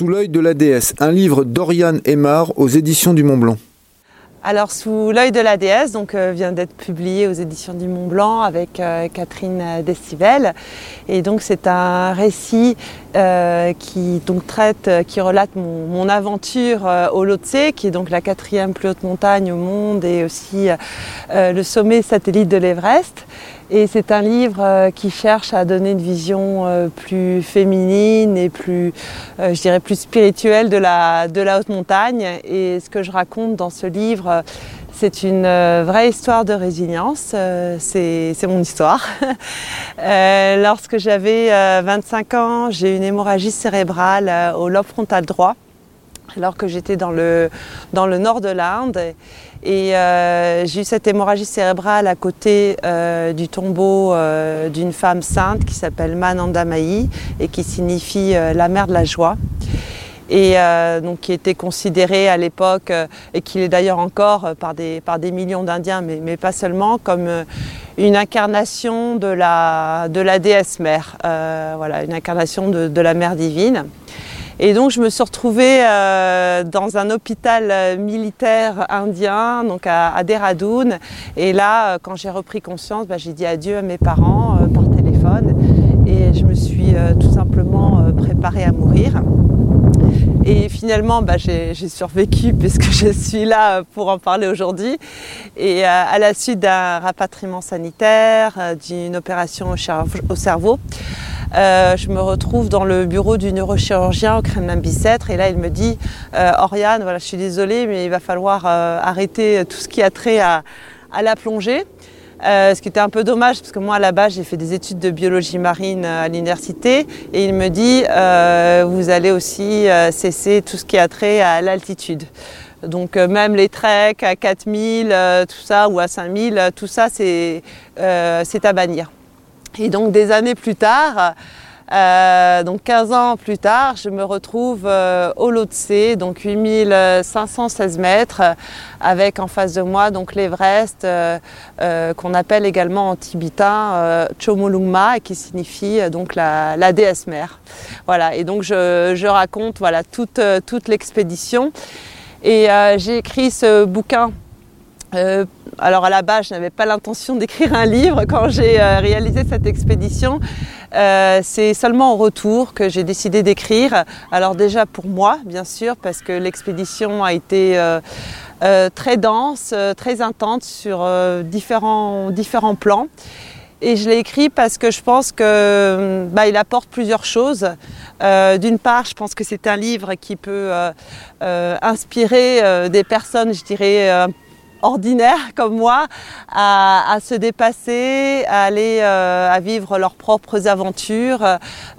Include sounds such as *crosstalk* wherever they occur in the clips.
Sous l'œil de la déesse, un livre d'Oriane Aymar aux éditions du Mont Blanc. Alors sous l'œil de la déesse donc euh, vient d'être publié aux éditions du Mont Blanc avec euh, Catherine Destivelle et donc c'est un récit euh, qui donc traite qui relate mon, mon aventure au Lhotse qui est donc la quatrième plus haute montagne au monde et aussi le sommet satellite de l'Everest et c'est un livre euh, qui cherche à donner une vision euh, plus féminine et plus, euh, je dirais, plus spirituelle de la, de la haute montagne. Et ce que je raconte dans ce livre, c'est une vraie histoire de résilience, c'est mon histoire. *laughs* lorsque j'avais 25 ans, j'ai eu une hémorragie cérébrale au lobe frontal droit, alors que j'étais dans le, nord de l'Inde. Et euh, j'ai eu cette hémorragie cérébrale à côté euh, du tombeau euh, d'une femme sainte qui s'appelle Mananda et qui signifie la mère de la joie. Et donc qui était considérée à l'époque, et qui est d'ailleurs encore par des, millions d'Indiens, mais, pas seulement, comme une incarnation de la, déesse mère, voilà, une incarnation de la mère divine. Et donc je me suis retrouvée euh, dans un hôpital euh, militaire indien, donc à, à Dehradun. Et là, euh, quand j'ai repris conscience, bah, j'ai dit adieu à mes parents par téléphone. Et je me suis tout simplement préparée à mourir. Et finalement, bah, j'ai survécu *laughs* puisque je suis là pour en parler aujourd'hui. Et à la suite d'un rapatriement sanitaire, d'une opération au cerveau, euh, je me retrouve dans le bureau du neurochirurgien au Kremlin-Bicêtre et là il me dit euh, Oriane, voilà, je suis désolée mais il va falloir euh, arrêter tout ce qui a trait à, la plongée. ce qui était un peu dommage parce que moi à la base j'ai fait des études de biologie marine à l'université et il me dit vous allez aussi cesser tout ce qui a trait à l'altitude. Donc même les treks à 4000, tout ça, ou à 5000, tout ça c'est à bannir. Et donc des années plus tard, euh, donc 15 ans plus tard, je me retrouve euh, au Lhotse, donc 8516 mètres, avec en face de moi donc l'Everest, euh, qu'on appelle également en tibitain Chomolungma, qui signifie donc la, la, déesse mère. Voilà, et donc je, je raconte voilà toute, toute l'expédition. Et j'ai écrit ce bouquin euh, alors à la base, je n'avais pas l'intention d'écrire un livre quand j'ai euh, réalisé cette expédition. Euh, c'est seulement en retour que j'ai décidé d'écrire. Alors déjà pour moi, bien sûr, parce que l'expédition a été très dense, très intense sur différents, différents plans. Et je l'ai écrit parce que je pense que bah, il apporte plusieurs choses. D'une part, je pense que c'est un livre qui peut inspirer des personnes, je dirais, ordinaires comme moi à, se dépasser, à aller euh, à vivre leurs propres aventures,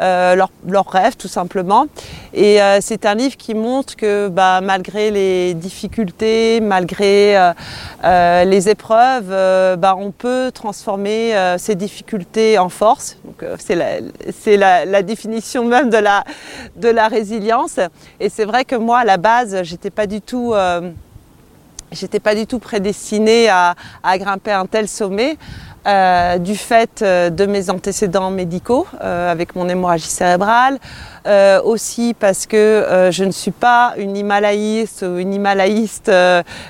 euh, leurs, rêves tout simplement. Et euh, c'est un livre qui montre que bah, malgré les difficultés, malgré les épreuves, bah, on peut transformer ces difficultés en force. c'est la, définition même de la résilience. Et c'est vrai que moi à la base, j'étais pas du tout J'étais pas du tout prédestinée à, grimper un tel sommet. Euh, du fait euh, de mes antécédents médicaux euh, avec mon hémorragie cérébrale, aussi parce que je ne suis pas une himalayiste ou une himalayiste,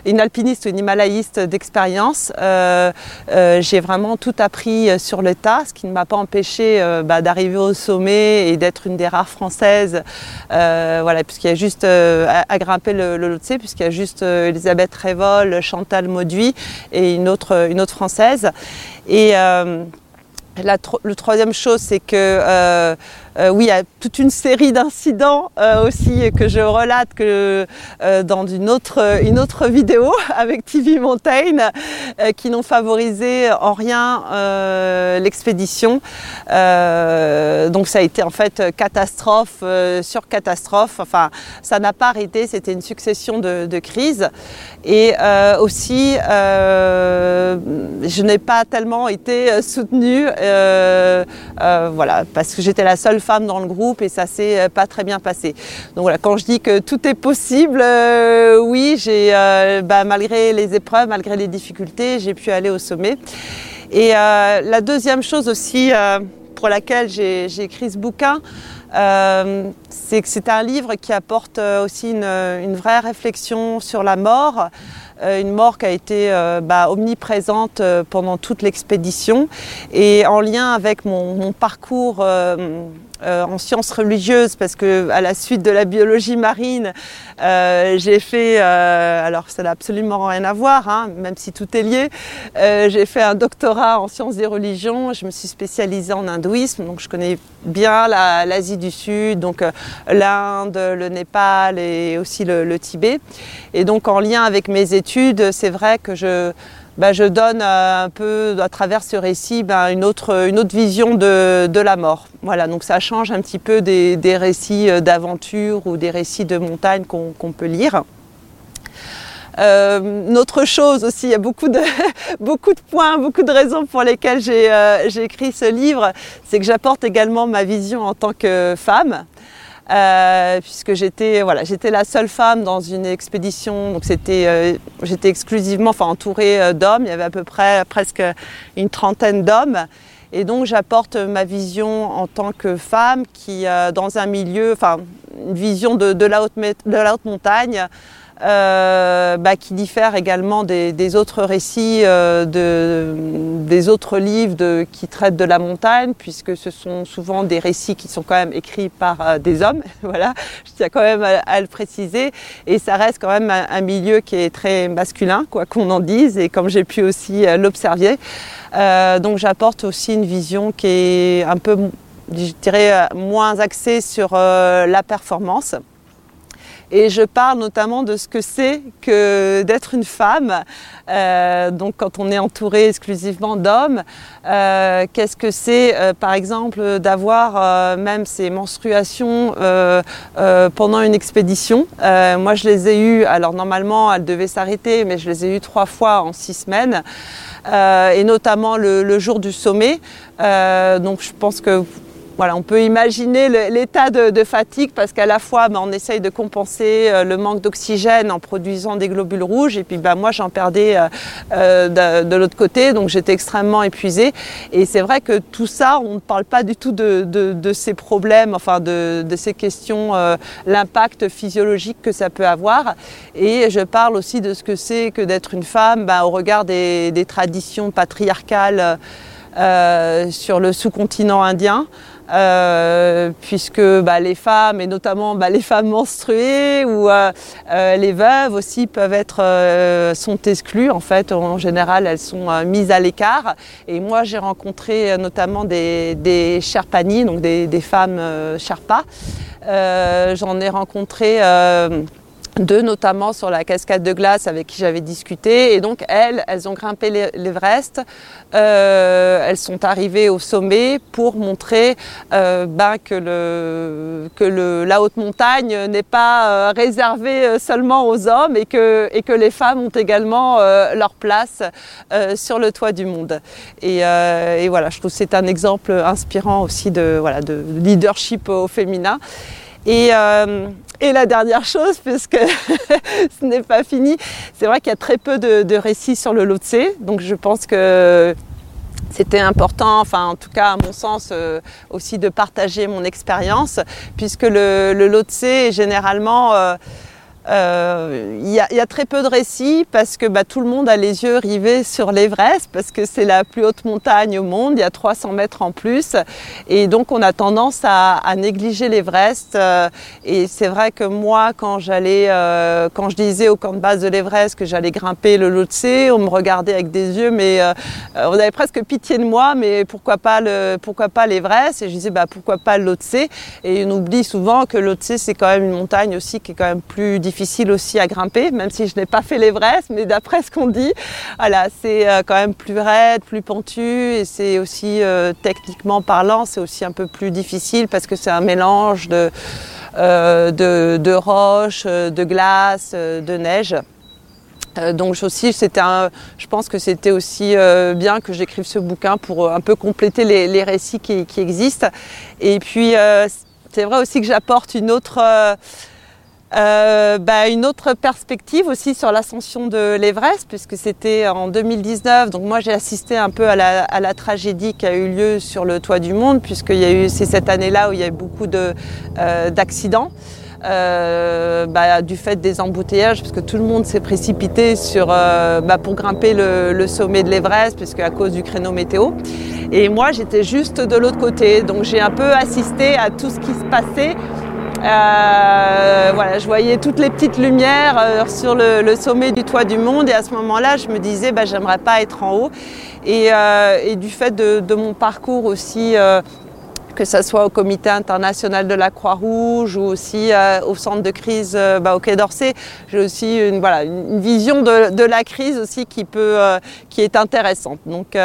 une alpiniste ou une himalayiste d'expérience. J'ai vraiment tout appris sur le tas, ce qui ne m'a pas empêché bah, d'arriver au sommet et d'être une des rares françaises, voilà, puisqu'il y a juste à, grimper le, le puisqu'il y a juste Elisabeth Révol, Chantal Mauduit et une autre, une autre française. Et euh, la, troisième chose, c'est que euh, oui, il y a toute une série d'incidents euh, aussi que je relate euh, dans une autre, une autre vidéo *laughs* avec TV Mountain qui n'ont favorisé en rien l'expédition. donc ça a été en fait catastrophe sur catastrophe. Enfin, ça n'a pas arrêté, c'était une succession de, de crises. Et aussi, je n'ai pas tellement été soutenue, voilà, parce que j'étais la seule dans le groupe et ça s'est euh, pas très bien passé. Donc voilà, quand je dis que tout est possible, euh, oui, j'ai euh, bah, malgré les épreuves, malgré les difficultés, j'ai pu aller au sommet. Et la deuxième chose aussi pour laquelle j'ai écrit ce bouquin, c'est que c'est un livre qui apporte aussi une vraie réflexion sur la mort. Euh, une mort qui a été euh, bah, omniprésente euh, pendant toute l'expédition et en lien avec mon, parcours en sciences religieuses parce que à la suite de la biologie marine, j'ai fait, alors ça n'a absolument rien à voir, hein, même si tout est lié, j'ai fait un doctorat en sciences des religions, je me suis spécialisée en hindouisme, donc je connais bien l'Asie du Sud, donc l'Inde, le Népal et aussi le, le Tibet. Et donc en lien avec mes études, c'est vrai que je, bah, donne euh, un peu à travers ce récit bah, une, autre, vision de, la mort. Voilà, donc ça change un petit peu des, récits euh, d'aventure ou des récits de montagne qu'on peut lire. Euh, une autre chose aussi, il y a beaucoup de *laughs* points, beaucoup de raisons pour lesquelles j'ai écrit ce livre, c'est que j'apporte également ma vision en tant que femme. Euh, puisque j'étais voilà, j'étais la seule femme dans une expédition, donc c'était euh, j'étais exclusivement enfin entourée euh, d'hommes, il y avait à peu près presque une trentaine d'hommes. Et donc j'apporte ma vision en tant que femme qui, dans un milieu, enfin une vision de, de, la, haute, de la haute montagne, euh, bah, qui diffère également des, autres récits, euh, des autres livres qui traitent de la montagne, puisque ce sont souvent des récits qui sont quand même écrits par euh, des hommes. *laughs* voilà, je tiens quand même à, le préciser. Et ça reste quand même un, milieu qui est très masculin, quoi qu'on en dise, et comme j'ai pu aussi l'observer. donc j'apporte aussi une vision qui est un peu, je dirais, moins axée sur la performance. Et je parle notamment de ce que c'est que d'être une femme. Euh, donc quand on est entouré exclusivement d'hommes, euh, qu'est-ce que c'est euh, par exemple d'avoir même ces menstruations pendant une expédition? moi je les ai eues, alors normalement elles devaient s'arrêter, mais je les ai eues trois fois en six semaines. et notamment le, le, jour du sommet. donc je pense que voilà, on peut imaginer l'état de, fatigue parce qu'à la fois, ben, on essaye de compenser euh, le manque d'oxygène en produisant des globules rouges et puis ben, moi, j'en perdais euh, euh, de, l'autre côté, donc j'étais extrêmement épuisée. Et c'est vrai que tout ça, on ne parle pas du tout de, ces problèmes, enfin de, ces questions, l'impact physiologique que ça peut avoir. Et je parle aussi de ce que c'est que d'être une femme ben, au regard des, traditions patriarcales sur le sous-continent indien. Euh, puisque bah, les femmes, et notamment bah, les femmes menstruées ou euh, euh, les veuves aussi peuvent être, sont exclues. En fait, en général, elles sont mises à l'écart. Et moi, j'ai rencontré notamment des, des Sherpani, donc des, des femmes Sherpa. J'en ai rencontré deux notamment sur la cascade de glace avec qui j'avais discuté. Et donc elles, elles ont grimpé l'Everest, euh, elles sont arrivées au sommet pour montrer euh, ben, que, le, que le, la haute montagne n'est pas euh, réservée seulement aux hommes et que, et que les femmes ont également leur place sur le toit du monde. Et, et voilà, je trouve que c'est un exemple inspirant aussi de, voilà, de leadership au féminin. Et, et la dernière chose, puisque *laughs* ce n'est pas fini, c'est vrai qu'il y a très peu de, récits sur le Lhotse, donc je pense que c'était important, enfin en tout cas à mon sens euh, aussi de partager mon expérience, puisque le, le Lhotse est généralement... Euh, euh, il y, a très peu de récits parce que bah, tout le monde a les yeux rivés sur l'Everest parce que c'est la plus haute montagne au monde, il y a 300 mètres en plus. Et donc on a tendance à, négliger l'Everest. Euh, et c'est vrai que moi quand j'allais, euh, quand je disais au camp de base de l'Everest que j'allais grimper le Lhotse, on me regardait avec des yeux mais on avait presque pitié de moi mais pourquoi pas le, l'Everest? Et je disais bah pourquoi pas le Lhotse et on oublie souvent que Lhotse c'est quand même une montagne aussi qui est quand même plus difficile difficile aussi à grimper, même si je n'ai pas fait l'Everest, mais d'après ce qu'on dit, voilà, c'est euh, quand même plus raide, plus pentu, et c'est aussi euh, techniquement parlant, c'est aussi un peu plus difficile parce que c'est un mélange de, euh, de, roches, de glace, de neige. Donc aussi, c'était je pense que c'était aussi bien que j'écrive ce bouquin pour un peu compléter les, récits qui, existent. Et puis, c'est vrai aussi que j'apporte une autre bah, une autre perspective aussi sur l'ascension de l'Everest, puisque c'était en 2019. Donc moi j'ai assisté un peu à la, tragédie qui a eu lieu sur le toit du monde, puisqu'il c'est cette année-là où il y a eu beaucoup euh, d'accidents. Euh, bah, du fait des embouteillages, parce que tout le monde s'est précipité sur, euh, bah, pour grimper le, le sommet de l'Everest, puisque à cause du créneau météo. Et moi, j'étais juste de l'autre côté, donc j'ai un peu assisté à tout ce qui se passait euh, voilà, je voyais toutes les petites lumières euh, sur le, sommet du toit du monde et à ce moment-là, je me disais, bah, j'aimerais pas être en haut. Et, euh, du fait de, mon parcours aussi que ce soit au comité international de la Croix-Rouge ou aussi euh, au centre de crise euh, bah, au Quai d'Orsay. J'ai aussi une, voilà, une vision de, de, la crise aussi qui, peut, euh, qui est intéressante. Donc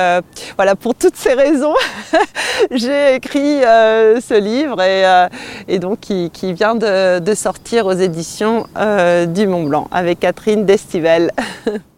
voilà, pour toutes ces raisons, *laughs* j'ai écrit ce livre et, et donc qui, qui vient de, de, sortir aux éditions du Mont Blanc avec Catherine Destivelle. *laughs*